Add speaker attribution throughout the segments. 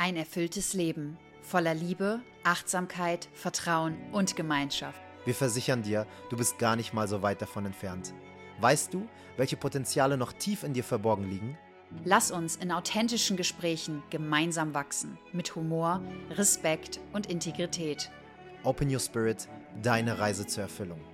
Speaker 1: Ein erfülltes Leben voller Liebe, Achtsamkeit, Vertrauen und Gemeinschaft.
Speaker 2: Wir versichern dir, du bist gar nicht mal so weit davon entfernt. Weißt du, welche Potenziale noch tief in dir verborgen liegen?
Speaker 1: Lass uns in authentischen Gesprächen gemeinsam wachsen, mit Humor, Respekt und Integrität.
Speaker 2: Open Your Spirit, deine Reise zur Erfüllung.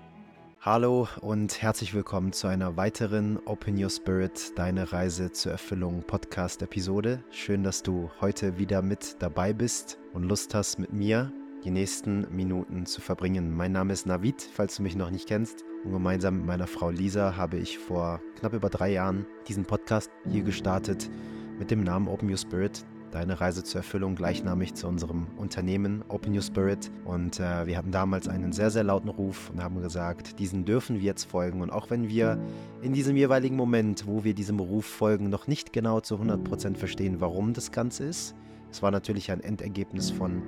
Speaker 2: Hallo und herzlich willkommen zu einer weiteren Open Your Spirit, deine Reise zur Erfüllung Podcast-Episode. Schön, dass du heute wieder mit dabei bist und Lust hast, mit mir die nächsten Minuten zu verbringen. Mein Name ist Navid, falls du mich noch nicht kennst. Und gemeinsam mit meiner Frau Lisa habe ich vor knapp über drei Jahren diesen Podcast hier gestartet mit dem Namen Open Your Spirit, deine Reise zur Erfüllung gleichnamig zu unserem Unternehmen Open Your Spirit. Und äh, wir hatten damals einen sehr, sehr lauten Ruf und haben gesagt, diesen dürfen wir jetzt folgen. Und auch wenn wir in diesem jeweiligen Moment, wo wir diesem Ruf folgen, noch nicht genau zu 100% verstehen, warum das Ganze ist, es war natürlich ein Endergebnis von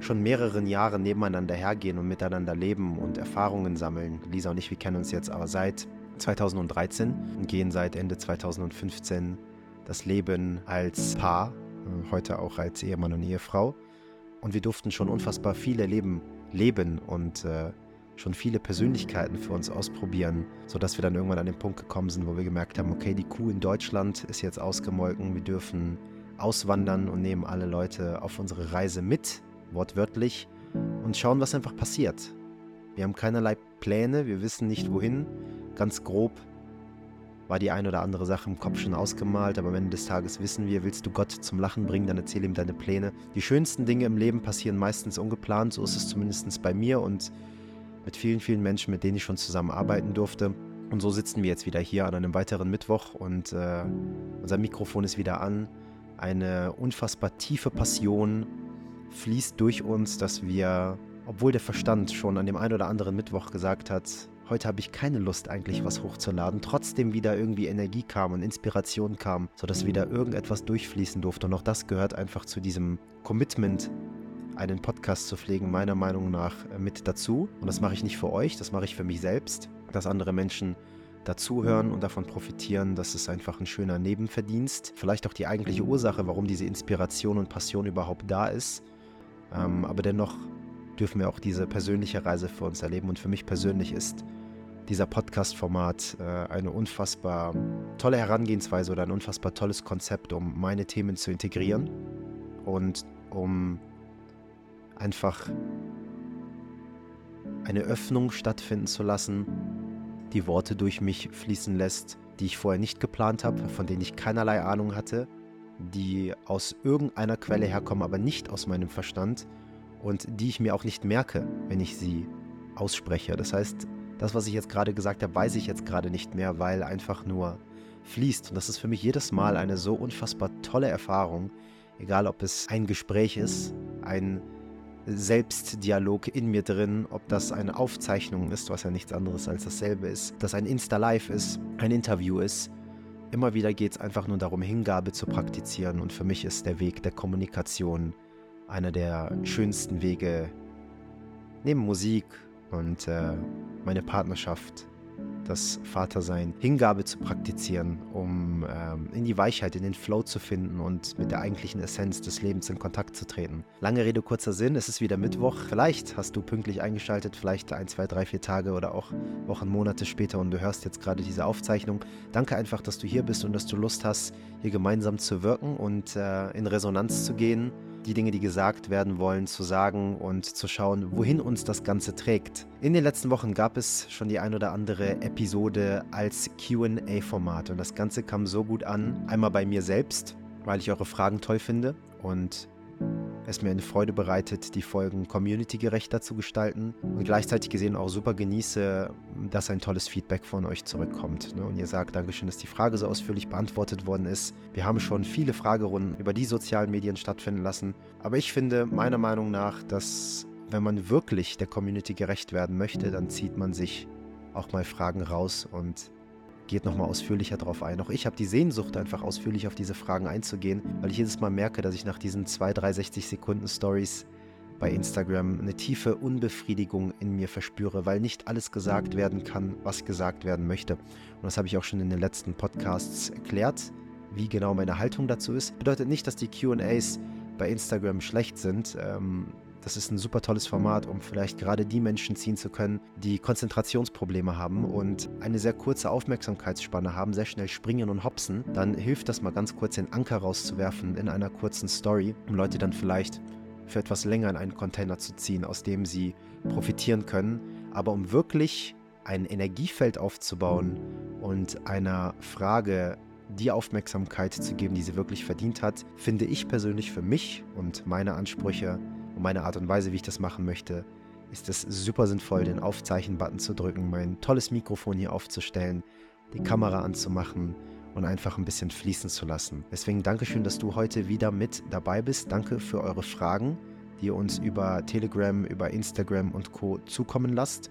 Speaker 2: schon mehreren Jahren nebeneinander hergehen und miteinander leben und Erfahrungen sammeln. Lisa und ich, wir kennen uns jetzt aber seit 2013 und gehen seit Ende 2015 das Leben als Paar heute auch als Ehemann und Ehefrau. Und wir durften schon unfassbar viele Leben leben und äh, schon viele Persönlichkeiten für uns ausprobieren, sodass wir dann irgendwann an den Punkt gekommen sind, wo wir gemerkt haben, okay, die Kuh in Deutschland ist jetzt ausgemolken, wir dürfen auswandern und nehmen alle Leute auf unsere Reise mit, wortwörtlich, und schauen, was einfach passiert. Wir haben keinerlei Pläne, wir wissen nicht wohin, ganz grob war die ein oder andere Sache im Kopf schon ausgemalt, aber am Ende des Tages wissen wir, willst du Gott zum Lachen bringen, dann erzähl ihm deine Pläne. Die schönsten Dinge im Leben passieren meistens ungeplant, so ist es zumindest bei mir und mit vielen, vielen Menschen, mit denen ich schon zusammenarbeiten durfte. Und so sitzen wir jetzt wieder hier an einem weiteren Mittwoch und äh, unser Mikrofon ist wieder an. Eine unfassbar tiefe Passion fließt durch uns, dass wir, obwohl der Verstand schon an dem einen oder anderen Mittwoch gesagt hat, Heute habe ich keine Lust eigentlich was hochzuladen. Trotzdem wieder irgendwie Energie kam und Inspiration kam, sodass wieder irgendetwas durchfließen durfte. Und auch das gehört einfach zu diesem Commitment, einen Podcast zu pflegen, meiner Meinung nach äh, mit dazu. Und das mache ich nicht für euch, das mache ich für mich selbst, dass andere Menschen dazuhören und davon profitieren. Das ist einfach ein schöner Nebenverdienst. Vielleicht auch die eigentliche Ursache, warum diese Inspiration und Passion überhaupt da ist. Ähm, aber dennoch dürfen wir auch diese persönliche Reise für uns erleben. Und für mich persönlich ist dieser Podcast-Format äh, eine unfassbar tolle Herangehensweise oder ein unfassbar tolles Konzept, um meine Themen zu integrieren und um einfach eine Öffnung stattfinden zu lassen, die Worte durch mich fließen lässt, die ich vorher nicht geplant habe, von denen ich keinerlei Ahnung hatte, die aus irgendeiner Quelle herkommen, aber nicht aus meinem Verstand und die ich mir auch nicht merke, wenn ich sie ausspreche. Das heißt, das, was ich jetzt gerade gesagt habe, weiß ich jetzt gerade nicht mehr, weil einfach nur fließt. Und das ist für mich jedes Mal eine so unfassbar tolle Erfahrung, egal ob es ein Gespräch ist, ein Selbstdialog in mir drin, ob das eine Aufzeichnung ist, was ja nichts anderes als dasselbe ist, dass ein Insta-Live ist, ein Interview ist. Immer wieder geht es einfach nur darum, Hingabe zu praktizieren. Und für mich ist der Weg der Kommunikation einer der schönsten Wege neben Musik und äh, meine Partnerschaft, das Vatersein, Hingabe zu praktizieren, um ähm, in die Weichheit, in den Flow zu finden und mit der eigentlichen Essenz des Lebens in Kontakt zu treten. Lange Rede, kurzer Sinn, es ist wieder Mittwoch. Vielleicht hast du pünktlich eingeschaltet, vielleicht ein, zwei, drei, vier Tage oder auch Wochen, Monate später und du hörst jetzt gerade diese Aufzeichnung. Danke einfach, dass du hier bist und dass du Lust hast, hier gemeinsam zu wirken und äh, in Resonanz zu gehen die Dinge, die gesagt werden wollen, zu sagen und zu schauen, wohin uns das Ganze trägt. In den letzten Wochen gab es schon die ein oder andere Episode als QA-Format und das Ganze kam so gut an. Einmal bei mir selbst, weil ich eure Fragen toll finde und es mir eine Freude bereitet, die Folgen communitygerechter zu gestalten und gleichzeitig gesehen auch super genieße, dass ein tolles Feedback von euch zurückkommt. Ne? Und ihr sagt, Dankeschön, dass die Frage so ausführlich beantwortet worden ist. Wir haben schon viele Fragerunden über die sozialen Medien stattfinden lassen. Aber ich finde meiner Meinung nach, dass wenn man wirklich der Community gerecht werden möchte, dann zieht man sich auch mal Fragen raus und geht nochmal ausführlicher drauf ein. Auch ich habe die Sehnsucht, einfach ausführlich auf diese Fragen einzugehen, weil ich jedes Mal merke, dass ich nach diesen 2, 3, 60 Sekunden Stories bei Instagram eine tiefe Unbefriedigung in mir verspüre, weil nicht alles gesagt werden kann, was gesagt werden möchte. Und das habe ich auch schon in den letzten Podcasts erklärt, wie genau meine Haltung dazu ist. Bedeutet nicht, dass die QAs bei Instagram schlecht sind. Ähm, das ist ein super tolles Format, um vielleicht gerade die Menschen ziehen zu können, die Konzentrationsprobleme haben und eine sehr kurze Aufmerksamkeitsspanne haben, sehr schnell springen und hopsen. Dann hilft das mal ganz kurz den Anker rauszuwerfen in einer kurzen Story, um Leute dann vielleicht für etwas länger in einen Container zu ziehen, aus dem sie profitieren können. Aber um wirklich ein Energiefeld aufzubauen und einer Frage die Aufmerksamkeit zu geben, die sie wirklich verdient hat, finde ich persönlich für mich und meine Ansprüche und meine Art und Weise, wie ich das machen möchte, ist es super sinnvoll, den Aufzeichen-Button zu drücken, mein tolles Mikrofon hier aufzustellen, die Kamera anzumachen und einfach ein bisschen fließen zu lassen. Deswegen Dankeschön, dass du heute wieder mit dabei bist. Danke für eure Fragen, die ihr uns über Telegram, über Instagram und Co. zukommen lasst.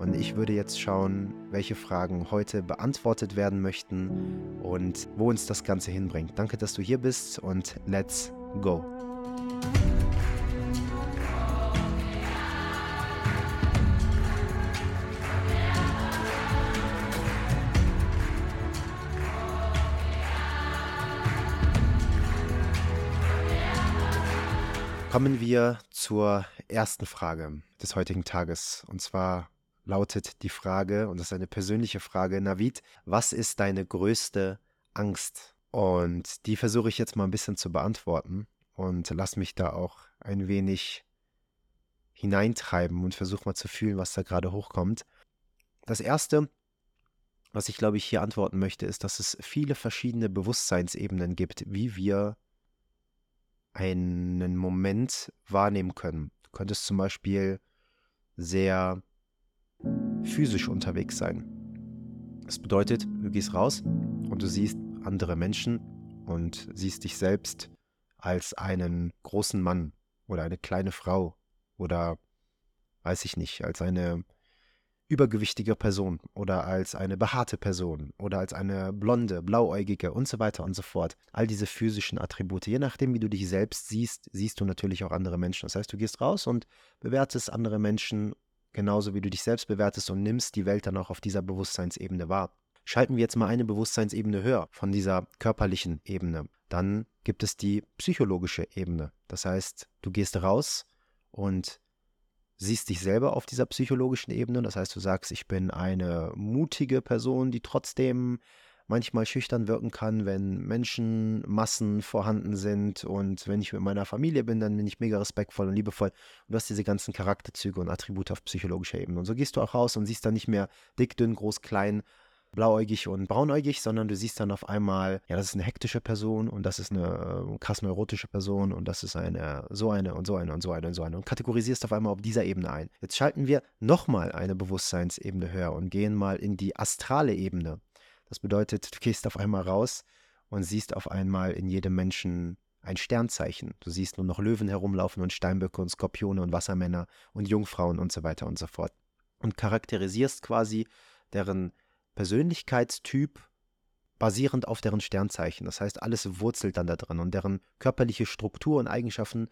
Speaker 2: Und ich würde jetzt schauen, welche Fragen heute beantwortet werden möchten und wo uns das Ganze hinbringt. Danke, dass du hier bist und let's go. Kommen wir zur ersten Frage des heutigen Tages. Und zwar lautet die Frage, und das ist eine persönliche Frage, Navid, was ist deine größte Angst? Und die versuche ich jetzt mal ein bisschen zu beantworten und lass mich da auch ein wenig hineintreiben und versuche mal zu fühlen, was da gerade hochkommt. Das erste, was ich glaube ich hier antworten möchte, ist, dass es viele verschiedene Bewusstseinsebenen gibt, wie wir einen Moment wahrnehmen können. Du könntest zum Beispiel sehr physisch unterwegs sein. Das bedeutet, du gehst raus und du siehst andere Menschen und siehst dich selbst als einen großen Mann oder eine kleine Frau oder weiß ich nicht, als eine übergewichtige Person oder als eine behaarte Person oder als eine blonde, blauäugige und so weiter und so fort. All diese physischen Attribute. Je nachdem, wie du dich selbst siehst, siehst du natürlich auch andere Menschen. Das heißt, du gehst raus und bewertest andere Menschen genauso wie du dich selbst bewertest und nimmst die Welt dann auch auf dieser Bewusstseinsebene wahr. Schalten wir jetzt mal eine Bewusstseinsebene höher von dieser körperlichen Ebene. Dann gibt es die psychologische Ebene. Das heißt, du gehst raus und siehst dich selber auf dieser psychologischen Ebene. Das heißt, du sagst, ich bin eine mutige Person, die trotzdem manchmal schüchtern wirken kann, wenn Menschenmassen vorhanden sind und wenn ich mit meiner Familie bin, dann bin ich mega respektvoll und liebevoll. Und du hast diese ganzen Charakterzüge und Attribute auf psychologischer Ebene. Und so gehst du auch raus und siehst dann nicht mehr dick, dünn, groß, klein, blauäugig und braunäugig, sondern du siehst dann auf einmal, ja, das ist eine hektische Person und das ist eine äh, krass neurotische Person und das ist eine, so eine und so eine und so eine und so eine und kategorisierst auf einmal auf dieser Ebene ein. Jetzt schalten wir nochmal eine Bewusstseinsebene höher und gehen mal in die astrale Ebene. Das bedeutet, du gehst auf einmal raus und siehst auf einmal in jedem Menschen ein Sternzeichen. Du siehst nur noch Löwen herumlaufen und Steinböcke und Skorpione und Wassermänner und Jungfrauen und so weiter und so fort. Und charakterisierst quasi deren Persönlichkeitstyp basierend auf deren Sternzeichen. Das heißt, alles wurzelt dann da drin und deren körperliche Struktur und Eigenschaften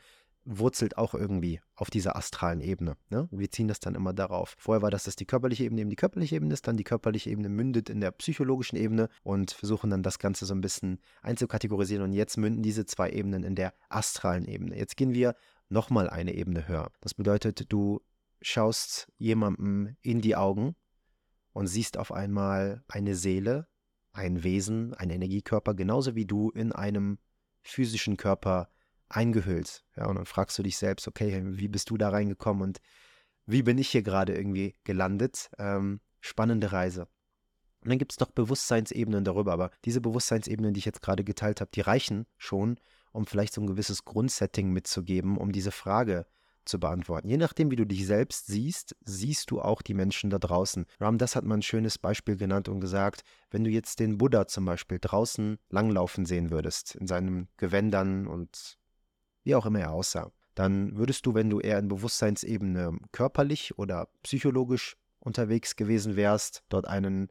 Speaker 2: wurzelt auch irgendwie auf dieser astralen Ebene. Ne? Wir ziehen das dann immer darauf. Vorher war das, dass die körperliche Ebene eben die körperliche Ebene ist, dann die körperliche Ebene mündet in der psychologischen Ebene und versuchen dann das Ganze so ein bisschen einzukategorisieren und jetzt münden diese zwei Ebenen in der astralen Ebene. Jetzt gehen wir nochmal eine Ebene höher. Das bedeutet, du schaust jemandem in die Augen und siehst auf einmal eine Seele, ein Wesen, ein Energiekörper, genauso wie du in einem physischen Körper eingehüllt. Ja, und dann fragst du dich selbst, okay, wie bist du da reingekommen und wie bin ich hier gerade irgendwie gelandet? Ähm, spannende Reise. Und dann gibt es noch Bewusstseinsebenen darüber, aber diese Bewusstseinsebenen, die ich jetzt gerade geteilt habe, die reichen schon, um vielleicht so ein gewisses Grundsetting mitzugeben, um diese Frage zu beantworten. Je nachdem, wie du dich selbst siehst, siehst du auch die Menschen da draußen. Ram, das hat man ein schönes Beispiel genannt und gesagt, wenn du jetzt den Buddha zum Beispiel draußen langlaufen sehen würdest, in seinen Gewändern und wie auch immer er aussah, dann würdest du, wenn du eher in Bewusstseinsebene körperlich oder psychologisch unterwegs gewesen wärst, dort einen,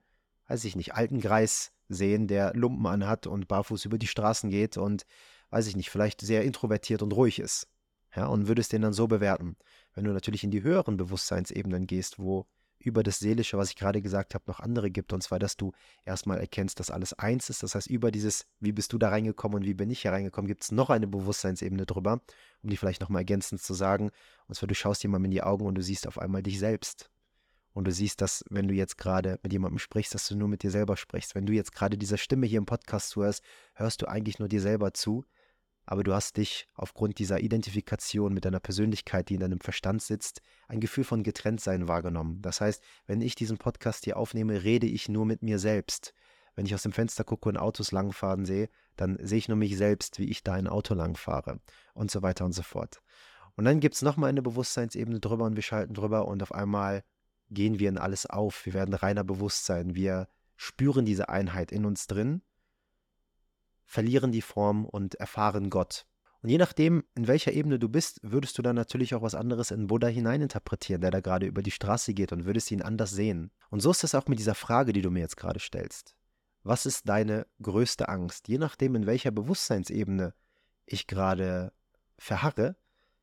Speaker 2: weiß ich nicht, alten Greis sehen, der Lumpen anhat und barfuß über die Straßen geht und, weiß ich nicht, vielleicht sehr introvertiert und ruhig ist ja, und würdest den dann so bewerten. Wenn du natürlich in die höheren Bewusstseinsebenen gehst, wo über das Seelische, was ich gerade gesagt habe, noch andere gibt. Und zwar, dass du erstmal erkennst, dass alles eins ist. Das heißt, über dieses, wie bist du da reingekommen und wie bin ich hier reingekommen, gibt es noch eine Bewusstseinsebene drüber, um die vielleicht nochmal ergänzend zu sagen. Und zwar, du schaust jemandem in die Augen und du siehst auf einmal dich selbst. Und du siehst, dass, wenn du jetzt gerade mit jemandem sprichst, dass du nur mit dir selber sprichst. Wenn du jetzt gerade dieser Stimme hier im Podcast zuhörst, hörst du eigentlich nur dir selber zu aber du hast dich aufgrund dieser Identifikation mit deiner Persönlichkeit, die in deinem Verstand sitzt, ein Gefühl von Getrenntsein wahrgenommen. Das heißt, wenn ich diesen Podcast hier aufnehme, rede ich nur mit mir selbst. Wenn ich aus dem Fenster gucke und Autos langfahren sehe, dann sehe ich nur mich selbst, wie ich da ein Auto langfahre und so weiter und so fort. Und dann gibt es nochmal eine Bewusstseinsebene drüber und wir schalten drüber und auf einmal gehen wir in alles auf. Wir werden reiner Bewusstsein. Wir spüren diese Einheit in uns drin verlieren die Form und erfahren Gott. Und je nachdem, in welcher Ebene du bist, würdest du dann natürlich auch was anderes in Buddha hineininterpretieren, der da gerade über die Straße geht und würdest ihn anders sehen. Und so ist es auch mit dieser Frage, die du mir jetzt gerade stellst. Was ist deine größte Angst? Je nachdem, in welcher Bewusstseinsebene ich gerade verharre,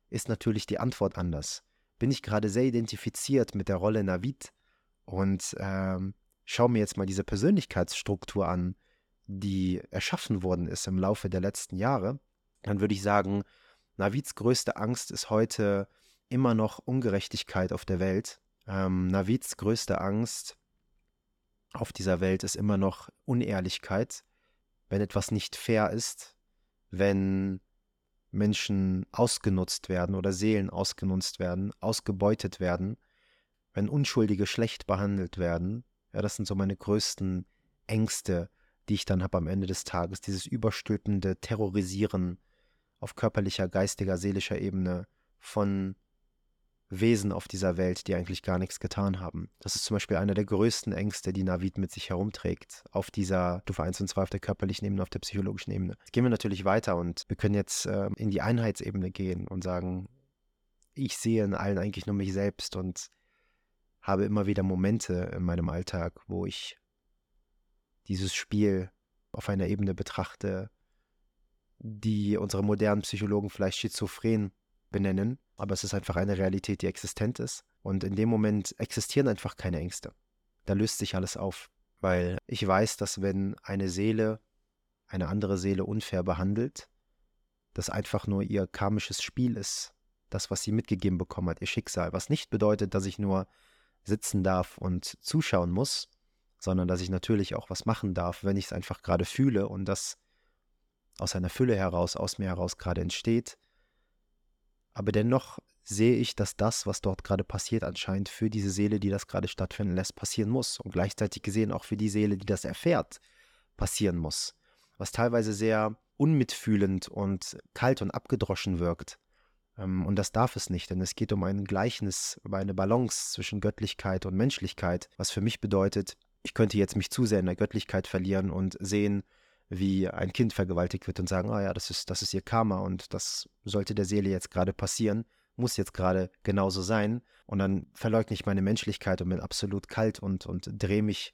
Speaker 2: ist natürlich die Antwort anders. Bin ich gerade sehr identifiziert mit der Rolle Navid und ähm, schau mir jetzt mal diese Persönlichkeitsstruktur an, die erschaffen worden ist im Laufe der letzten Jahre, dann würde ich sagen, Navids größte Angst ist heute immer noch Ungerechtigkeit auf der Welt. Ähm, Navids größte Angst auf dieser Welt ist immer noch Unehrlichkeit, wenn etwas nicht fair ist, wenn Menschen ausgenutzt werden oder Seelen ausgenutzt werden, ausgebeutet werden, wenn Unschuldige schlecht behandelt werden. Ja, das sind so meine größten Ängste, die ich dann habe am Ende des Tages. Dieses überstülpende Terrorisieren auf körperlicher, geistiger, seelischer Ebene von Wesen auf dieser Welt, die eigentlich gar nichts getan haben. Das ist zum Beispiel einer der größten Ängste, die Navid mit sich herumträgt, auf dieser Stufe 1 und 2 auf der körperlichen Ebene, auf der psychologischen Ebene. Jetzt gehen wir natürlich weiter und wir können jetzt äh, in die Einheitsebene gehen und sagen, ich sehe in allen eigentlich nur mich selbst und habe immer wieder Momente in meinem Alltag, wo ich dieses Spiel auf einer Ebene betrachte, die unsere modernen Psychologen vielleicht schizophren benennen, aber es ist einfach eine Realität, die existent ist. Und in dem Moment existieren einfach keine Ängste. Da löst sich alles auf, weil ich weiß, dass wenn eine Seele eine andere Seele unfair behandelt, das einfach nur ihr karmisches Spiel ist, das, was sie mitgegeben bekommen hat, ihr Schicksal, was nicht bedeutet, dass ich nur sitzen darf und zuschauen muss, sondern dass ich natürlich auch was machen darf, wenn ich es einfach gerade fühle und das aus einer Fülle heraus, aus mir heraus gerade entsteht. Aber dennoch sehe ich, dass das, was dort gerade passiert, anscheinend für diese Seele, die das gerade stattfinden lässt, passieren muss. Und gleichzeitig gesehen auch für die Seele, die das erfährt, passieren muss. Was teilweise sehr unmitfühlend und kalt und abgedroschen wirkt. Ähm, und das darf es nicht, denn es geht um ein Gleichnis, um eine Balance zwischen Göttlichkeit und Menschlichkeit, was für mich bedeutet, ich könnte jetzt mich zu sehr in der Göttlichkeit verlieren und sehen, wie ein Kind vergewaltigt wird und sagen, ah oh ja, das ist, das ist ihr Karma und das sollte der Seele jetzt gerade passieren, muss jetzt gerade genauso sein. Und dann verleugne ich meine Menschlichkeit und bin absolut kalt und, und drehe mich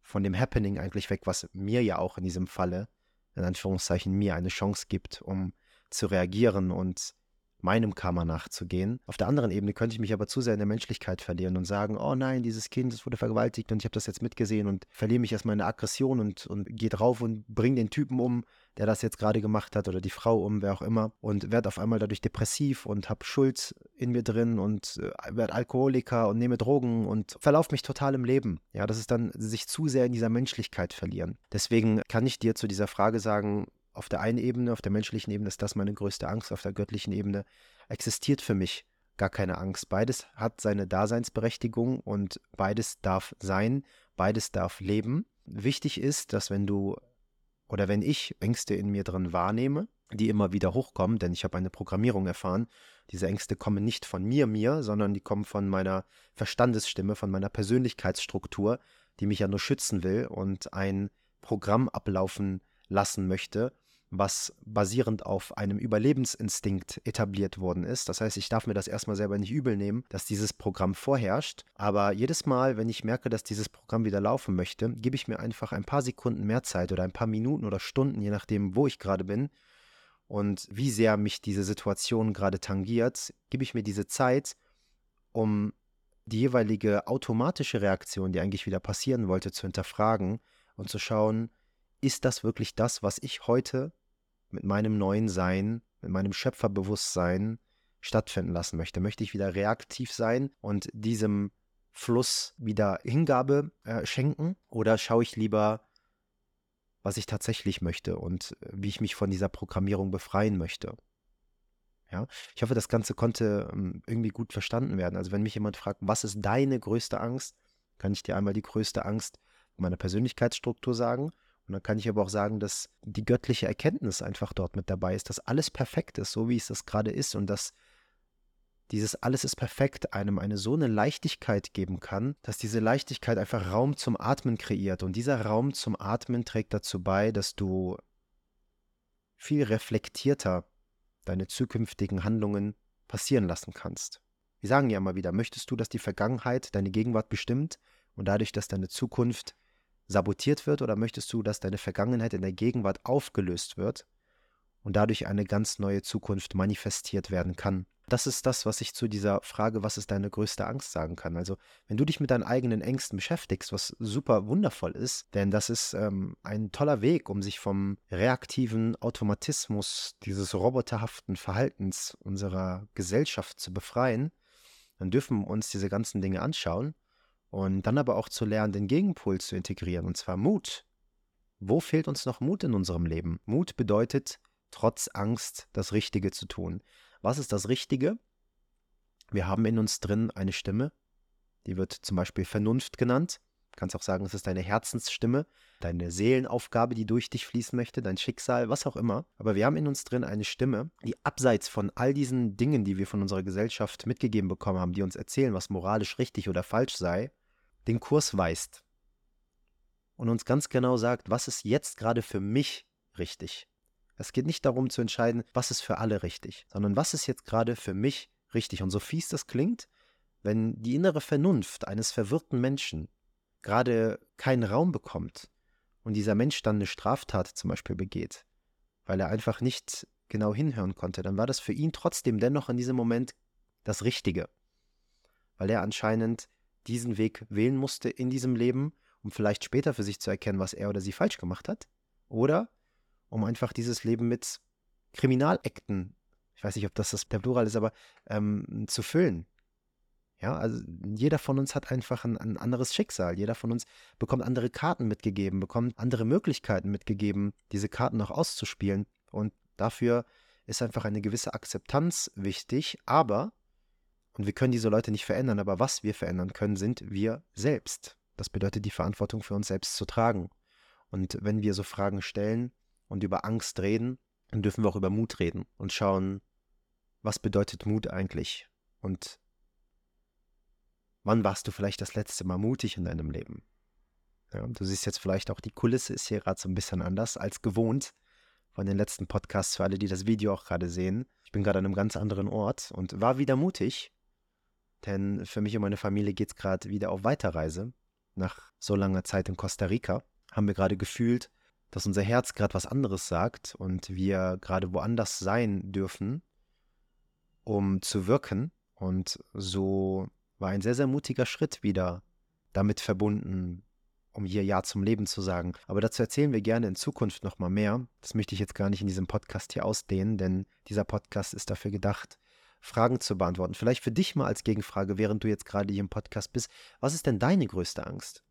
Speaker 2: von dem Happening eigentlich weg, was mir ja auch in diesem Falle, in Anführungszeichen, mir eine Chance gibt, um zu reagieren und meinem Karma nachzugehen. Auf der anderen Ebene könnte ich mich aber zu sehr in der Menschlichkeit verlieren und sagen, oh nein, dieses Kind, das wurde vergewaltigt und ich habe das jetzt mitgesehen und verliere mich erstmal in der Aggression und, und gehe drauf und bringe den Typen um, der das jetzt gerade gemacht hat oder die Frau um, wer auch immer und werde auf einmal dadurch depressiv und habe Schuld in mir drin und äh, werde Alkoholiker und nehme Drogen und verlaufe mich total im Leben. Ja, das ist dann sich zu sehr in dieser Menschlichkeit verlieren. Deswegen kann ich dir zu dieser Frage sagen, auf der einen Ebene, auf der menschlichen Ebene ist das meine größte Angst, auf der göttlichen Ebene existiert für mich gar keine Angst. Beides hat seine Daseinsberechtigung und beides darf sein, beides darf leben. Wichtig ist, dass wenn du oder wenn ich Ängste in mir drin wahrnehme, die immer wieder hochkommen, denn ich habe eine Programmierung erfahren, diese Ängste kommen nicht von mir, mir, sondern die kommen von meiner Verstandesstimme, von meiner Persönlichkeitsstruktur, die mich ja nur schützen will und ein Programm ablaufen lassen möchte, was basierend auf einem Überlebensinstinkt etabliert worden ist. Das heißt, ich darf mir das erstmal selber nicht übel nehmen, dass dieses Programm vorherrscht. Aber jedes Mal, wenn ich merke, dass dieses Programm wieder laufen möchte, gebe ich mir einfach ein paar Sekunden mehr Zeit oder ein paar Minuten oder Stunden, je nachdem, wo ich gerade bin und wie sehr mich diese Situation gerade tangiert, gebe ich mir diese Zeit, um die jeweilige automatische Reaktion, die eigentlich wieder passieren wollte, zu hinterfragen und zu schauen, ist das wirklich das, was ich heute mit meinem neuen Sein, mit meinem Schöpferbewusstsein stattfinden lassen möchte? Möchte ich wieder reaktiv sein und diesem Fluss wieder Hingabe äh, schenken oder schaue ich lieber, was ich tatsächlich möchte und äh, wie ich mich von dieser Programmierung befreien möchte? Ja, ich hoffe, das Ganze konnte ähm, irgendwie gut verstanden werden. Also wenn mich jemand fragt, was ist deine größte Angst, kann ich dir einmal die größte Angst meiner Persönlichkeitsstruktur sagen. Und dann kann ich aber auch sagen, dass die göttliche Erkenntnis einfach dort mit dabei ist, dass alles perfekt ist, so wie es das gerade ist und dass dieses alles ist perfekt einem eine so eine Leichtigkeit geben kann, dass diese Leichtigkeit einfach Raum zum Atmen kreiert. Und dieser Raum zum Atmen trägt dazu bei, dass du viel reflektierter deine zukünftigen Handlungen passieren lassen kannst. Wir sagen ja immer wieder, möchtest du, dass die Vergangenheit deine Gegenwart bestimmt und dadurch, dass deine Zukunft sabotiert wird, oder möchtest du, dass deine Vergangenheit in der Gegenwart aufgelöst wird und dadurch eine ganz neue Zukunft manifestiert werden kann? Das ist das, was ich zu dieser Frage, was ist deine größte Angst sagen kann. Also, wenn du dich mit deinen eigenen Ängsten beschäftigst, was super wundervoll ist, denn das ist ähm, ein toller Weg, um sich vom reaktiven Automatismus, dieses roboterhaften Verhaltens unserer Gesellschaft zu befreien, dann dürfen wir uns diese ganzen Dinge anschauen und dann aber auch zu lernen, den Gegenpol zu integrieren, und zwar Mut. Wo fehlt uns noch Mut in unserem Leben? Mut bedeutet, trotz Angst das Richtige zu tun. Was ist das Richtige? Wir haben in uns drin eine Stimme, die wird zum Beispiel Vernunft genannt. Du kannst auch sagen, es ist deine Herzensstimme, deine Seelenaufgabe, die durch dich fließen möchte, dein Schicksal, was auch immer. Aber wir haben in uns drin eine Stimme, die abseits von all diesen Dingen, die wir von unserer Gesellschaft mitgegeben bekommen haben, die uns erzählen, was moralisch richtig oder falsch sei, den Kurs weist. Und uns ganz genau sagt, was ist jetzt gerade für mich richtig. Es geht nicht darum zu entscheiden, was ist für alle richtig, sondern was ist jetzt gerade für mich richtig. Und so fies das klingt, wenn die innere Vernunft eines verwirrten Menschen gerade keinen Raum bekommt und dieser Mensch dann eine Straftat zum Beispiel begeht, weil er einfach nicht genau hinhören konnte, dann war das für ihn trotzdem dennoch in diesem Moment das Richtige, weil er anscheinend diesen Weg wählen musste in diesem Leben, um vielleicht später für sich zu erkennen, was er oder sie falsch gemacht hat, oder um einfach dieses Leben mit Kriminalakten, ich weiß nicht, ob das, das Plural ist, aber ähm, zu füllen. Ja, also jeder von uns hat einfach ein, ein, anderes Schicksal. Jeder von uns bekommt andere Karten mitgegeben, bekommt andere Möglichkeiten mitgegeben, diese Karten noch auszuspielen. Und dafür ist einfach eine gewisse Akzeptanz wichtig. Aber, und wir können diese Leute nicht verändern, aber was wir verändern können, sind wir selbst. Das bedeutet, die Verantwortung für uns selbst zu tragen. Und wenn wir so Fragen stellen, und über Angst reden, dann dürfen wir auch über Mut reden und schauen, was bedeutet Mut eigentlich und wann warst du vielleicht das letzte Mal mutig in deinem Leben? Ja, du siehst jetzt vielleicht auch, die Kulisse ist hier gerade so ein bisschen anders als gewohnt von den letzten Podcasts für alle, die das Video auch gerade sehen. Ich bin gerade an einem ganz anderen Ort und war wieder mutig, denn für mich und meine Familie geht es gerade wieder auf Weiterreise. Nach so langer Zeit in Costa Rica haben wir gerade gefühlt, dass unser Herz gerade was anderes sagt und wir gerade woanders sein dürfen, um zu wirken. Und so war ein sehr, sehr mutiger Schritt wieder damit verbunden, um hier Ja zum Leben zu sagen. Aber dazu erzählen wir gerne in Zukunft nochmal mehr. Das möchte ich jetzt gar nicht in diesem Podcast hier ausdehnen, denn dieser Podcast ist dafür gedacht, Fragen zu beantworten. Vielleicht für dich mal als Gegenfrage, während du jetzt gerade hier im Podcast bist. Was ist denn deine größte Angst?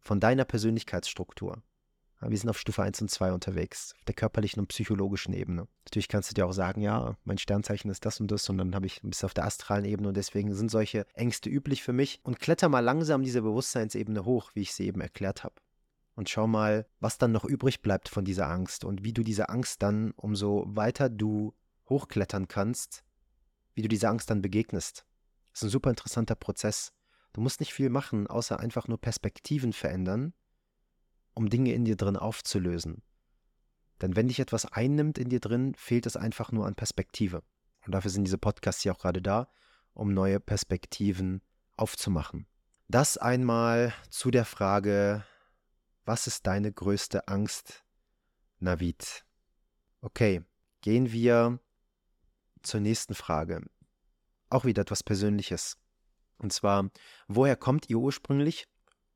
Speaker 2: Von deiner Persönlichkeitsstruktur? Wir sind auf Stufe 1 und 2 unterwegs, auf der körperlichen und psychologischen Ebene. Natürlich kannst du dir auch sagen, ja, mein Sternzeichen ist das und das und dann habe ich ein bisschen auf der astralen Ebene und deswegen sind solche Ängste üblich für mich. Und kletter mal langsam diese Bewusstseinsebene hoch, wie ich sie eben erklärt habe. Und schau mal, was dann noch übrig bleibt von dieser Angst und wie du diese Angst dann, umso weiter du hochklettern kannst, wie du dieser Angst dann begegnest. Das ist ein super interessanter Prozess. Du musst nicht viel machen, außer einfach nur Perspektiven verändern um Dinge in dir drin aufzulösen. Denn wenn dich etwas einnimmt in dir drin, fehlt es einfach nur an Perspektive. Und dafür sind diese Podcasts hier auch gerade da, um neue Perspektiven aufzumachen. Das einmal zu der Frage, was ist deine größte Angst, Navid? Okay, gehen wir zur nächsten Frage. Auch wieder etwas Persönliches. Und zwar, woher kommt ihr ursprünglich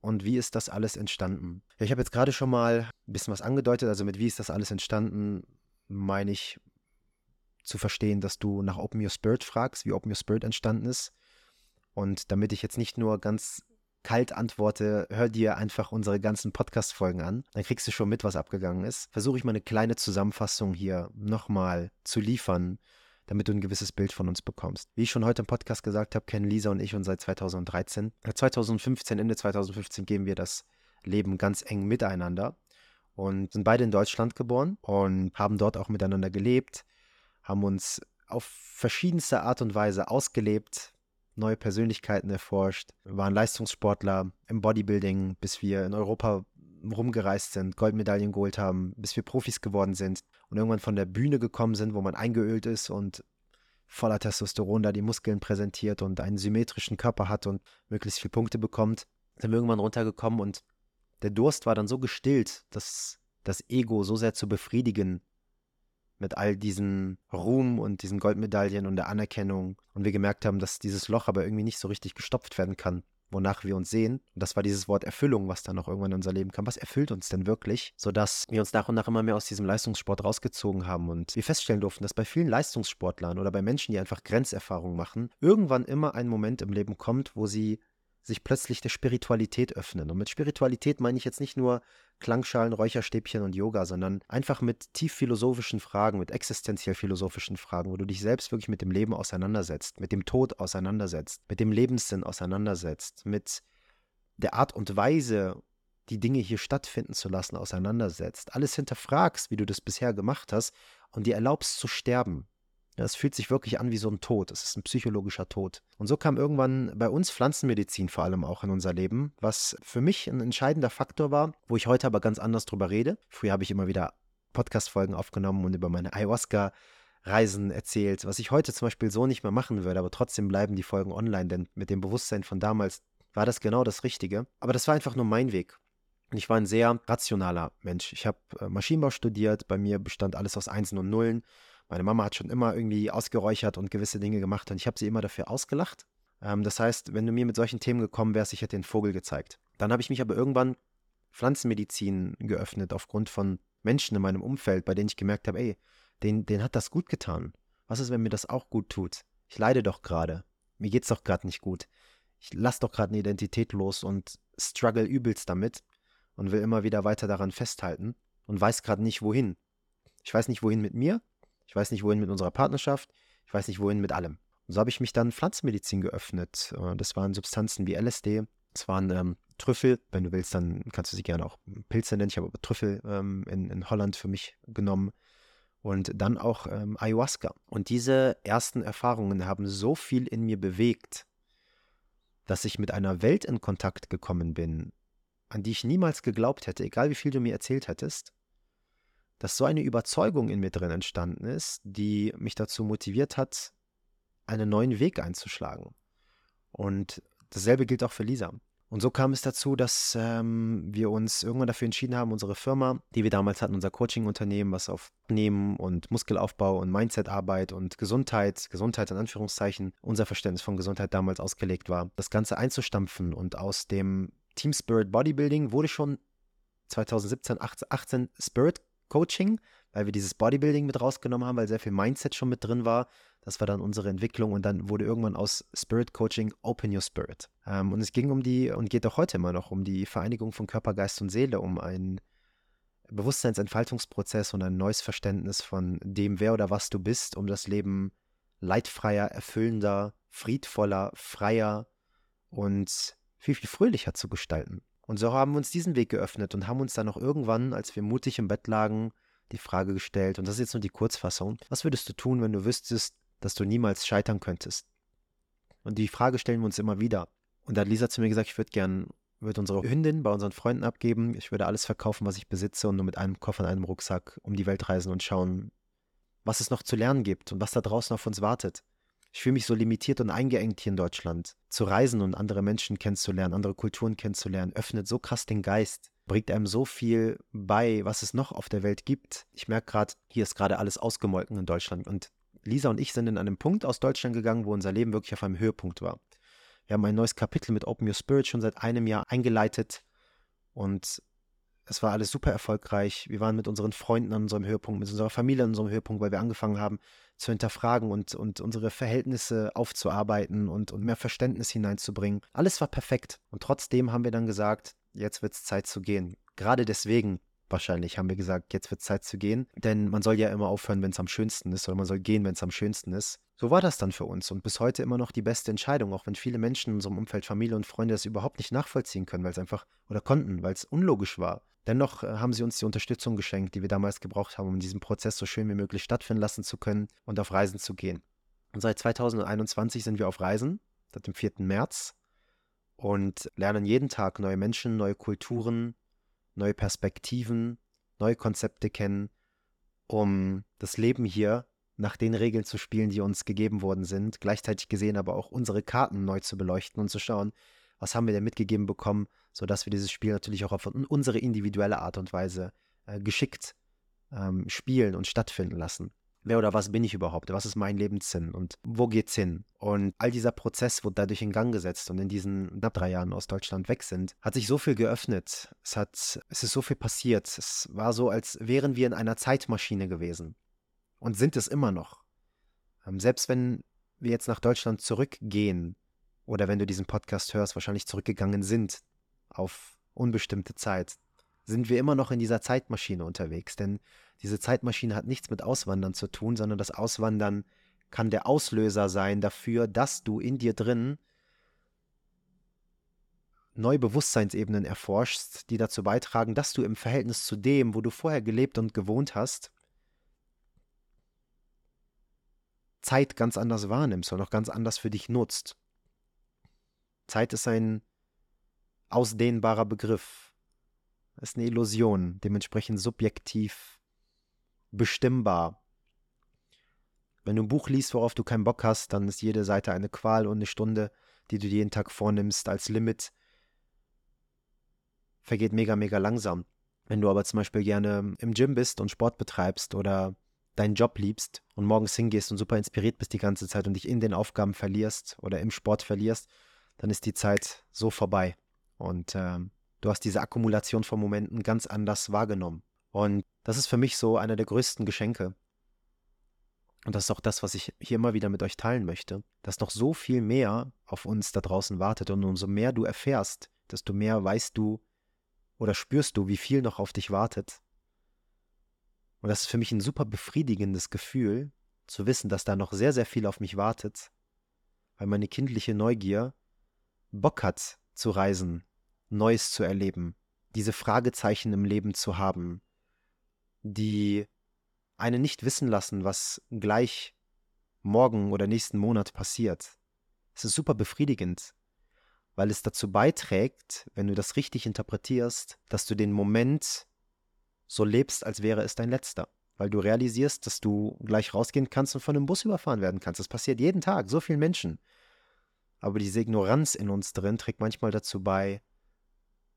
Speaker 2: und wie ist das alles entstanden? Ja, ich habe jetzt gerade schon mal ein bisschen was angedeutet. Also mit wie ist das alles entstanden, meine ich zu verstehen, dass du nach Open Your Spirit fragst, wie Open Your Spirit entstanden ist. Und damit ich jetzt nicht nur ganz kalt antworte, hör dir einfach unsere ganzen Podcast-Folgen an. Dann kriegst du schon mit, was abgegangen ist. Versuche ich mal eine kleine Zusammenfassung hier nochmal zu liefern, damit du ein gewisses Bild von uns bekommst. Wie ich schon heute im Podcast gesagt habe, kennen Lisa und ich uns seit 2013. 2015, Ende 2015 gehen wir das Leben ganz eng miteinander und sind beide in Deutschland geboren und haben dort auch miteinander gelebt, haben uns auf verschiedenste Art und Weise ausgelebt, neue Persönlichkeiten erforscht, waren Leistungssportler im Bodybuilding, bis wir in Europa rumgereist sind, Goldmedaillen geholt haben, bis wir Profis geworden sind und irgendwann von der Bühne gekommen sind, wo man eingeölt ist und voller Testosteron da die Muskeln präsentiert und einen symmetrischen Körper hat und möglichst viele Punkte bekommt, sind wir irgendwann runtergekommen und der Durst war dann so gestillt, dass das Ego so sehr zu befriedigen mit all diesen Ruhm und diesen Goldmedaillen und der Anerkennung. Und wir gemerkt haben, dass dieses Loch aber irgendwie nicht so richtig gestopft werden kann, wonach wir uns sehen. Und das war dieses Wort Erfüllung, was dann auch irgendwann in unser Leben kam. Was erfüllt uns denn wirklich? Sodass wir uns nach und nach immer mehr aus diesem Leistungssport rausgezogen haben und wir feststellen durften, dass bei vielen Leistungssportlern oder bei Menschen, die einfach Grenzerfahrungen machen, irgendwann immer ein Moment im Leben kommt, wo sie sich plötzlich der Spiritualität öffnen. Und mit Spiritualität meine ich jetzt nicht nur Klangschalen, Räucherstäbchen und Yoga, sondern einfach mit tief philosophischen Fragen, mit existenziell philosophischen Fragen, wo du dich selbst wirklich mit dem Leben auseinandersetzt, mit dem Tod auseinandersetzt, mit dem Lebenssinn auseinandersetzt, mit der Art und Weise, die Dinge hier stattfinden zu lassen, auseinandersetzt. Alles hinterfragst, wie du das bisher gemacht hast und dir erlaubst zu sterben. Es fühlt sich wirklich an wie so ein Tod. Es ist ein psychologischer Tod. Und so kam irgendwann bei uns Pflanzenmedizin vor allem auch in unser Leben, was für mich ein entscheidender Faktor war, wo ich heute aber ganz anders drüber rede. Früher habe ich immer wieder Podcast-Folgen aufgenommen und über meine Ayahuasca Reisen erzählt, was ich heute zum Beispiel so nicht mehr machen würde, aber trotzdem bleiben die Folgen online, denn mit dem Bewusstsein von damals war das genau das Richtige. Aber das war einfach nur mein Weg. Ich war ein sehr rationaler Mensch. Ich habe äh, Maschinenbau studiert, bei mir bestand alles aus Einsen und Nullen. Meine Mama hat schon immer irgendwie ausgeräuchert und gewisse Dinge gemacht und ich habe sie immer dafür ausgelacht. Ähm, das heißt, wenn du mir mit solchen Themen gekommen wärst, ich hätte den Vogel gezeigt. Dann habe ich mich aber irgendwann Pflanzenmedizin geöffnet aufgrund von Menschen in meinem Umfeld, bei denen ich gemerkt habe, ey, denen, denen hat das gut getan. Was ist, wenn mir das auch gut tut? Ich leide doch gerade. Mir geht's doch gerade nicht gut. Ich lasse doch gerade eine Identität los und struggle übelst damit und will immer wieder weiter daran festhalten und weiß gerade nicht wohin. Ich weiß nicht wohin mit mir ich weiß nicht, wohin mit unserer Partnerschaft. Ich weiß nicht, wohin mit allem. Und so habe ich mich dann Pflanzenmedizin geöffnet. Äh, das waren Substanzen wie LSD. Das waren ähm, Trüffel. Wenn du willst, dann kannst du sie gerne auch Pilze nennen. Ich habe aber Trüffel ähm, in, in Holland für mich genommen. Und dann auch ähm, Ayahuasca. Und diese ersten Erfahrungen haben so viel in mir bewegt, dass ich mit einer Welt in Kontakt gekommen bin, an die ich niemals geglaubt hätte, egal wie viel du mir erzählt hättest dass so eine Überzeugung in mir drin entstanden ist, die mich dazu motiviert hat, einen neuen Weg einzuschlagen. Und dasselbe gilt auch für Lisa. Und so kam es dazu, dass ähm, wir uns irgendwann dafür entschieden haben, unsere Firma, die wir damals hatten, unser Coaching-Unternehmen, was auf Nehmen und Muskelaufbau und Mindsetarbeit und Gesundheit, Gesundheit in Anführungszeichen, unser Verständnis von Gesundheit damals ausgelegt war, das Ganze einzustampfen. Und aus dem Team Spirit Bodybuilding wurde schon 2017, 18 Spirit Coaching, weil wir dieses Bodybuilding mit rausgenommen haben, weil sehr viel Mindset schon mit drin war. Das war dann unsere Entwicklung und dann wurde irgendwann aus Spirit Coaching Open Your Spirit. Ähm, und es ging um die, und geht auch heute immer noch, um die Vereinigung von Körper, Geist und Seele, um einen Bewusstseinsentfaltungsprozess und ein neues Verständnis von dem, wer oder was du bist, um das Leben leidfreier, erfüllender, friedvoller, freier und viel, viel fröhlicher zu gestalten. Und so haben wir uns diesen Weg geöffnet und haben uns dann auch irgendwann, als wir mutig im Bett lagen, die Frage gestellt, und das ist jetzt nur die Kurzfassung, was würdest du tun, wenn du wüsstest, dass du niemals scheitern könntest? Und die Frage stellen wir uns immer wieder. Und da hat Lisa zu mir gesagt, ich würde gern, würde unsere Hündin bei unseren Freunden abgeben, ich würde alles verkaufen, was ich besitze und nur mit einem Koffer und einem Rucksack um die Welt reisen und schauen, was es noch zu lernen gibt und was da draußen auf uns wartet. Ich fühle mich so limitiert und eingeengt hier in Deutschland. Zu reisen und andere Menschen kennenzulernen, andere Kulturen kennenzulernen, öffnet so krass den Geist, bringt einem so viel bei, was es noch auf der Welt gibt. Ich merke gerade, hier ist gerade alles ausgemolken in Deutschland und Lisa und ich sind in einem Punkt aus Deutschland gegangen, wo unser Leben wirklich auf einem Höhepunkt war. Wir haben ein neues Kapitel mit Open Your Spirit schon seit einem Jahr eingeleitet und es war alles super erfolgreich. Wir waren mit unseren Freunden an unserem Höhepunkt, mit unserer Familie an unserem Höhepunkt, weil wir angefangen haben zu hinterfragen und, und unsere Verhältnisse aufzuarbeiten und, und mehr Verständnis hineinzubringen. Alles war perfekt. Und trotzdem haben wir dann gesagt, jetzt wird es Zeit zu gehen. Gerade deswegen wahrscheinlich haben wir gesagt, jetzt wird es Zeit zu gehen. Denn man soll ja immer aufhören, wenn es am schönsten ist, oder man soll gehen, wenn es am schönsten ist. So war das dann für uns und bis heute immer noch die beste Entscheidung, auch wenn viele Menschen in unserem Umfeld, Familie und Freunde das überhaupt nicht nachvollziehen können, weil es einfach oder konnten, weil es unlogisch war. Dennoch äh, haben sie uns die Unterstützung geschenkt, die wir damals gebraucht haben, um diesen Prozess so schön wie möglich stattfinden lassen zu können und auf Reisen zu gehen. Und seit 2021 sind wir auf Reisen, seit dem 4. März, und lernen jeden Tag neue Menschen, neue Kulturen, neue Perspektiven, neue Konzepte kennen, um das Leben hier nach den Regeln zu spielen, die uns gegeben worden sind, gleichzeitig gesehen aber auch unsere Karten neu zu beleuchten und zu schauen, was haben wir denn mitgegeben bekommen, sodass wir dieses Spiel natürlich auch auf unsere individuelle Art und Weise äh, geschickt ähm, spielen und stattfinden lassen. Wer oder was bin ich überhaupt? Was ist mein Lebenssinn und wo geht's hin? Und all dieser Prozess wurde dadurch in Gang gesetzt und in diesen knapp drei Jahren aus Deutschland weg sind, hat sich so viel geöffnet. Es hat, es ist so viel passiert. Es war so, als wären wir in einer Zeitmaschine gewesen und sind es immer noch. Ähm, selbst wenn wir jetzt nach Deutschland zurückgehen oder wenn du diesen Podcast hörst, wahrscheinlich zurückgegangen sind auf unbestimmte Zeit, sind wir immer noch in dieser Zeitmaschine unterwegs. Denn diese Zeitmaschine hat nichts mit Auswandern zu tun, sondern das Auswandern kann der Auslöser sein dafür, dass du in dir drin neue Bewusstseinsebenen erforschst, die dazu beitragen, dass du im Verhältnis zu dem, wo du vorher gelebt und gewohnt hast, Zeit ganz anders wahrnimmst und auch ganz anders für dich nutzt. Zeit ist ein ausdehnbarer Begriff. Ist eine Illusion, dementsprechend subjektiv bestimmbar. Wenn du ein Buch liest, worauf du keinen Bock hast, dann ist jede Seite eine Qual und eine Stunde, die du jeden Tag vornimmst als Limit, vergeht mega, mega langsam. Wenn du aber zum Beispiel gerne im Gym bist und Sport betreibst oder deinen Job liebst und morgens hingehst und super inspiriert bist die ganze Zeit und dich in den Aufgaben verlierst oder im Sport verlierst, dann ist die Zeit so vorbei. Und äh, du hast diese Akkumulation von Momenten ganz anders wahrgenommen. Und das ist für mich so einer der größten Geschenke. Und das ist auch das, was ich hier immer wieder mit euch teilen möchte, dass noch so viel mehr auf uns da draußen wartet. Und umso mehr du erfährst, desto mehr weißt du oder spürst du, wie viel noch auf dich wartet. Und das ist für mich ein super befriedigendes Gefühl, zu wissen, dass da noch sehr, sehr viel auf mich wartet, weil meine kindliche Neugier Bock hat zu reisen, Neues zu erleben, diese Fragezeichen im Leben zu haben, die einen nicht wissen lassen, was gleich morgen oder nächsten Monat passiert. Es ist super befriedigend, weil es dazu beiträgt, wenn du das richtig interpretierst, dass du den Moment so lebst, als wäre es dein letzter. Weil du realisierst, dass du gleich rausgehen kannst und von einem Bus überfahren werden kannst. Das passiert jeden Tag, so vielen Menschen. Aber diese Ignoranz in uns drin trägt manchmal dazu bei,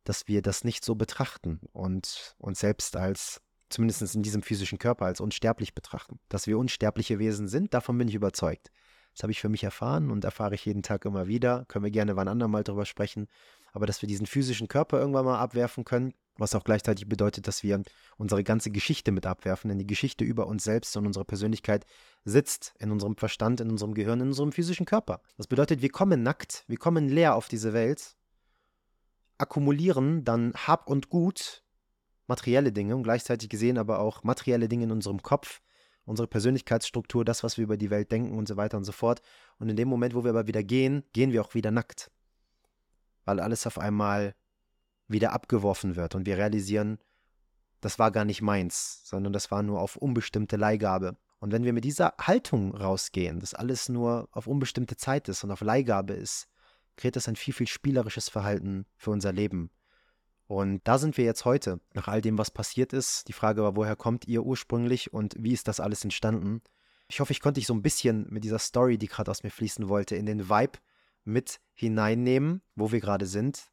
Speaker 2: dass wir das nicht so betrachten und uns selbst als, zumindest in diesem physischen Körper, als unsterblich betrachten. Dass wir unsterbliche Wesen sind, davon bin ich überzeugt. Das habe ich für mich erfahren und erfahre ich jeden Tag immer wieder. Können wir gerne wann andermal drüber sprechen. Aber dass wir diesen physischen Körper irgendwann mal abwerfen können, was auch gleichzeitig bedeutet, dass wir unsere ganze Geschichte mit abwerfen, denn die Geschichte über uns selbst und unsere Persönlichkeit sitzt in unserem Verstand, in unserem Gehirn, in unserem physischen Körper. Das bedeutet, wir kommen nackt, wir kommen leer auf diese Welt, akkumulieren dann Hab und Gut, materielle Dinge und gleichzeitig gesehen aber auch materielle Dinge in unserem Kopf, unsere Persönlichkeitsstruktur, das, was wir über die Welt denken und so weiter und so fort. Und in dem Moment, wo wir aber wieder gehen, gehen wir auch wieder nackt. Weil alles auf einmal wieder abgeworfen wird und wir realisieren, das war gar nicht meins, sondern das war nur auf unbestimmte Leihgabe. Und wenn wir mit dieser Haltung rausgehen, dass alles nur auf unbestimmte Zeit ist und auf Leihgabe ist, kreiert das ein viel, viel spielerisches Verhalten für unser Leben. Und da sind wir jetzt heute, nach all dem, was passiert ist. Die Frage war, woher kommt ihr ursprünglich und wie ist das alles entstanden? Ich hoffe, ich konnte dich so ein bisschen mit dieser Story, die gerade aus mir fließen wollte, in den Vibe mit hineinnehmen, wo wir gerade sind.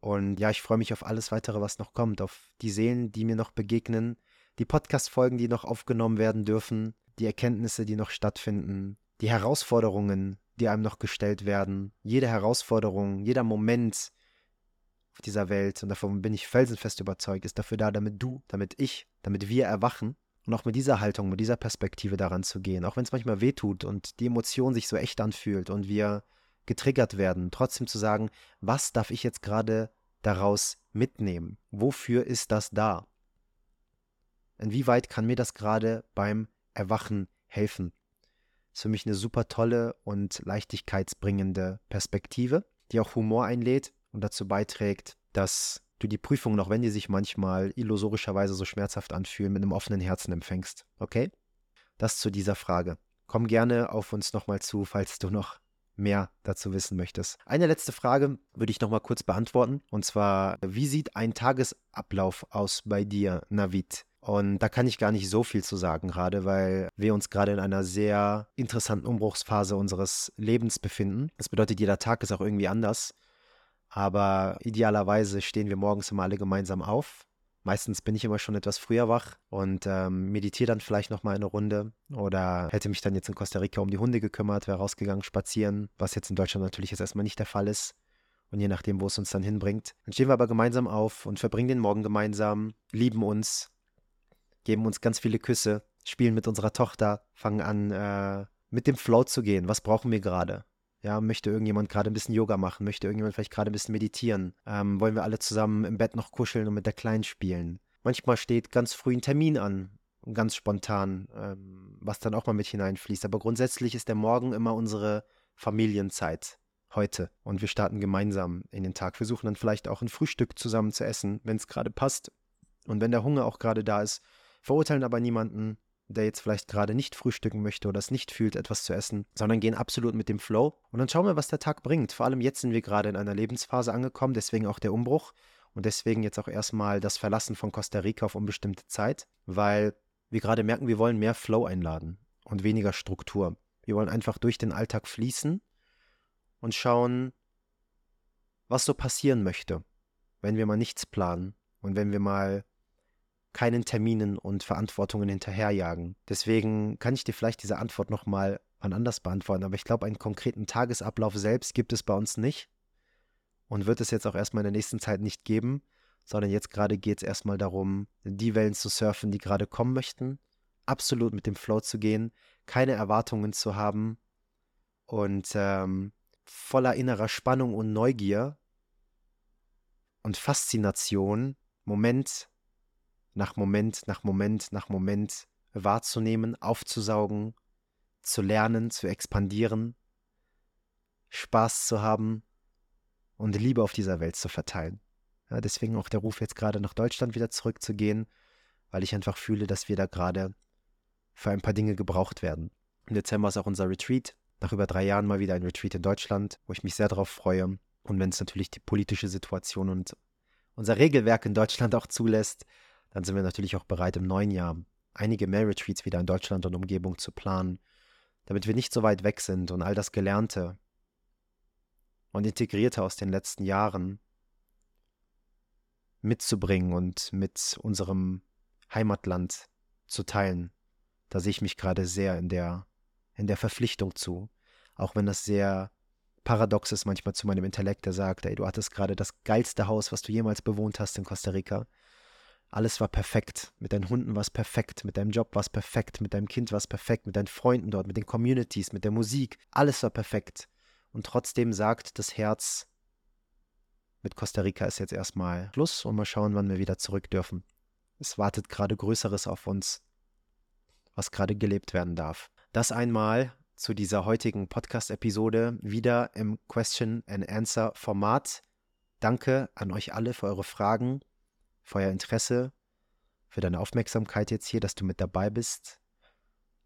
Speaker 2: Und ja, ich freue mich auf alles weitere, was noch kommt, auf die Seelen, die mir noch begegnen, die Podcast-Folgen, die noch aufgenommen werden dürfen, die Erkenntnisse, die noch stattfinden, die Herausforderungen, die einem noch gestellt werden, jede Herausforderung, jeder Moment auf dieser Welt, und davon bin ich felsenfest überzeugt, ist dafür da, damit du, damit ich, damit wir erwachen und auch mit dieser Haltung, mit dieser Perspektive daran zu gehen, auch wenn es manchmal wehtut und die Emotion sich so echt anfühlt und wir getriggert werden, trotzdem zu sagen, was darf ich jetzt gerade daraus mitnehmen? Wofür ist das da? Inwieweit kann mir das gerade beim Erwachen helfen? Ist für mich eine super tolle und leichtigkeitsbringende Perspektive, die auch Humor einlädt und dazu beiträgt, dass du die Prüfung, noch wenn die sich manchmal illusorischerweise so schmerzhaft anfühlen, mit einem offenen Herzen empfängst. Okay? Das zu dieser Frage. Komm gerne auf uns nochmal zu, falls du noch mehr dazu wissen möchtest. Eine letzte Frage würde ich nochmal kurz beantworten. Und zwar, wie sieht ein Tagesablauf aus bei dir, Navid? Und da kann ich gar nicht so viel zu sagen gerade, weil wir uns gerade in einer sehr interessanten Umbruchsphase unseres Lebens befinden. Das bedeutet, jeder Tag ist auch irgendwie anders. Aber idealerweise stehen wir morgens immer alle gemeinsam auf. Meistens bin ich immer schon etwas früher wach und ähm, meditiere dann vielleicht nochmal eine Runde oder hätte mich dann jetzt in Costa Rica um die Hunde gekümmert, wäre rausgegangen spazieren, was jetzt in Deutschland natürlich jetzt erstmal nicht der Fall ist. Und je nachdem, wo es uns dann hinbringt. Dann stehen wir aber gemeinsam auf und verbringen den Morgen gemeinsam, lieben uns, geben uns ganz viele Küsse, spielen mit unserer Tochter, fangen an, äh, mit dem Flow zu gehen. Was brauchen wir gerade? Ja, möchte irgendjemand gerade ein bisschen Yoga machen? Möchte irgendjemand vielleicht gerade ein bisschen meditieren? Ähm, wollen wir alle zusammen im Bett noch kuscheln und mit der Kleinen spielen? Manchmal steht ganz früh ein Termin an, ganz spontan, ähm, was dann auch mal mit hineinfließt. Aber grundsätzlich ist der Morgen immer unsere Familienzeit heute und wir starten gemeinsam in den Tag. Wir suchen dann vielleicht auch ein Frühstück zusammen zu essen, wenn es gerade passt. Und wenn der Hunger auch gerade da ist, verurteilen aber niemanden, der jetzt vielleicht gerade nicht frühstücken möchte oder es nicht fühlt, etwas zu essen, sondern gehen absolut mit dem Flow. Und dann schauen wir, was der Tag bringt. Vor allem jetzt sind wir gerade in einer Lebensphase angekommen, deswegen auch der Umbruch und deswegen jetzt auch erstmal das Verlassen von Costa Rica auf unbestimmte Zeit, weil wir gerade merken, wir wollen mehr Flow einladen und weniger Struktur. Wir wollen einfach durch den Alltag fließen und schauen, was so passieren möchte, wenn wir mal nichts planen und wenn wir mal keinen Terminen und Verantwortungen hinterherjagen. Deswegen kann ich dir vielleicht diese Antwort nochmal wann anders beantworten, aber ich glaube, einen konkreten Tagesablauf selbst gibt es bei uns nicht und wird es jetzt auch erstmal in der nächsten Zeit nicht geben, sondern jetzt gerade geht es erstmal darum, die Wellen zu surfen, die gerade kommen möchten, absolut mit dem Flow zu gehen, keine Erwartungen zu haben und ähm, voller innerer Spannung und Neugier und Faszination Moment nach Moment nach Moment nach Moment wahrzunehmen, aufzusaugen, zu lernen, zu expandieren, Spaß zu haben und Liebe auf dieser Welt zu verteilen. Ja, deswegen auch der Ruf jetzt gerade nach Deutschland wieder zurückzugehen, weil ich einfach fühle, dass wir da gerade für ein paar Dinge gebraucht werden. Im Dezember ist auch unser Retreat. Nach über drei Jahren mal wieder ein Retreat in Deutschland, wo ich mich sehr darauf freue. Und wenn es natürlich die politische Situation und unser Regelwerk in Deutschland auch zulässt, dann sind wir natürlich auch bereit, im neuen Jahr einige mehr Retreats wieder in Deutschland und Umgebung zu planen, damit wir nicht so weit weg sind und all das Gelernte und Integrierte aus den letzten Jahren mitzubringen und mit unserem Heimatland zu teilen. Da sehe ich mich gerade sehr in der, in der Verpflichtung zu, auch wenn das sehr paradox ist manchmal zu meinem Intellekt, der sagt, ey, du hattest gerade das geilste Haus, was du jemals bewohnt hast in Costa Rica alles war perfekt. Mit deinen Hunden war es perfekt, mit deinem Job war es perfekt, mit deinem Kind war es perfekt, mit deinen Freunden dort, mit den Communities, mit der Musik. Alles war perfekt. Und trotzdem sagt das Herz, mit Costa Rica ist jetzt erstmal Schluss und mal schauen, wann wir wieder zurück dürfen. Es wartet gerade Größeres auf uns, was gerade gelebt werden darf. Das einmal zu dieser heutigen Podcast-Episode wieder im Question and Answer Format. Danke an euch alle für eure Fragen für euer Interesse, für deine Aufmerksamkeit jetzt hier, dass du mit dabei bist.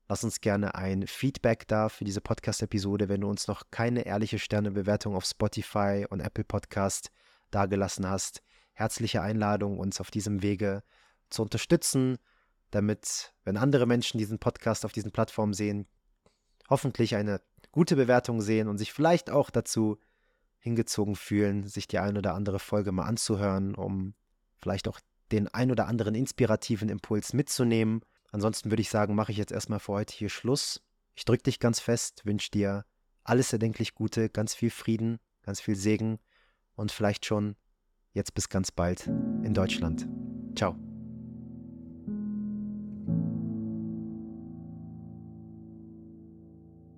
Speaker 2: Lass uns gerne ein Feedback da für diese Podcast-Episode, wenn du uns noch keine ehrliche Sternebewertung auf Spotify und Apple Podcast dagelassen hast. Herzliche Einladung, uns auf diesem Wege zu unterstützen, damit, wenn andere Menschen diesen Podcast auf diesen Plattformen sehen, hoffentlich eine gute Bewertung sehen und sich vielleicht auch dazu hingezogen fühlen, sich die ein oder andere Folge mal anzuhören, um vielleicht auch den ein oder anderen inspirativen Impuls mitzunehmen. Ansonsten würde ich sagen, mache ich jetzt erstmal für heute hier Schluss. Ich drücke dich ganz fest, wünsche dir alles erdenklich Gute, ganz viel Frieden, ganz viel Segen und vielleicht schon jetzt bis ganz bald in Deutschland. Ciao.